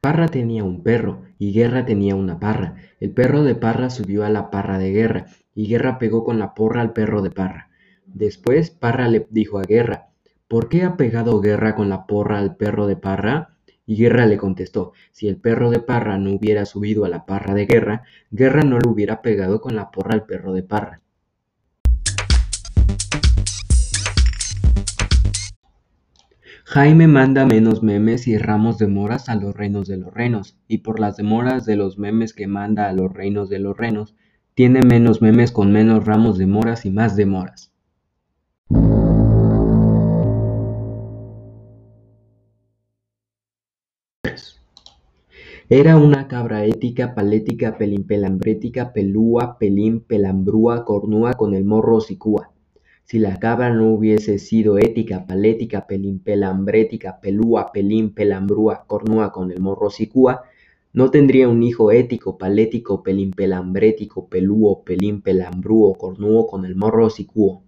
Parra tenía un perro y Guerra tenía una parra. El perro de Parra subió a la parra de Guerra y Guerra pegó con la porra al perro de Parra. Después Parra le dijo a Guerra, ¿por qué ha pegado Guerra con la porra al perro de Parra? Y Guerra le contestó, si el perro de Parra no hubiera subido a la parra de Guerra, Guerra no le hubiera pegado con la porra al perro de Parra. Jaime manda menos memes y ramos de moras a los reinos de los renos, y por las demoras de los memes que manda a los reinos de los renos, tiene menos memes con menos ramos de moras y más demoras. Era una cabra ética, palética, pelimpelambrética, pelúa, pelín, pelambrúa, cornúa con el morro sicúa. Si la cabra no hubiese sido ética, palética, pelimpelambrética, pelúa, pelín, pelambrúa, cornúa con el morro sicúa, no tendría un hijo ético, palético, pelimpelambrético, pelúo, pelín, pelambrúo, cornúo con el morro sicúo.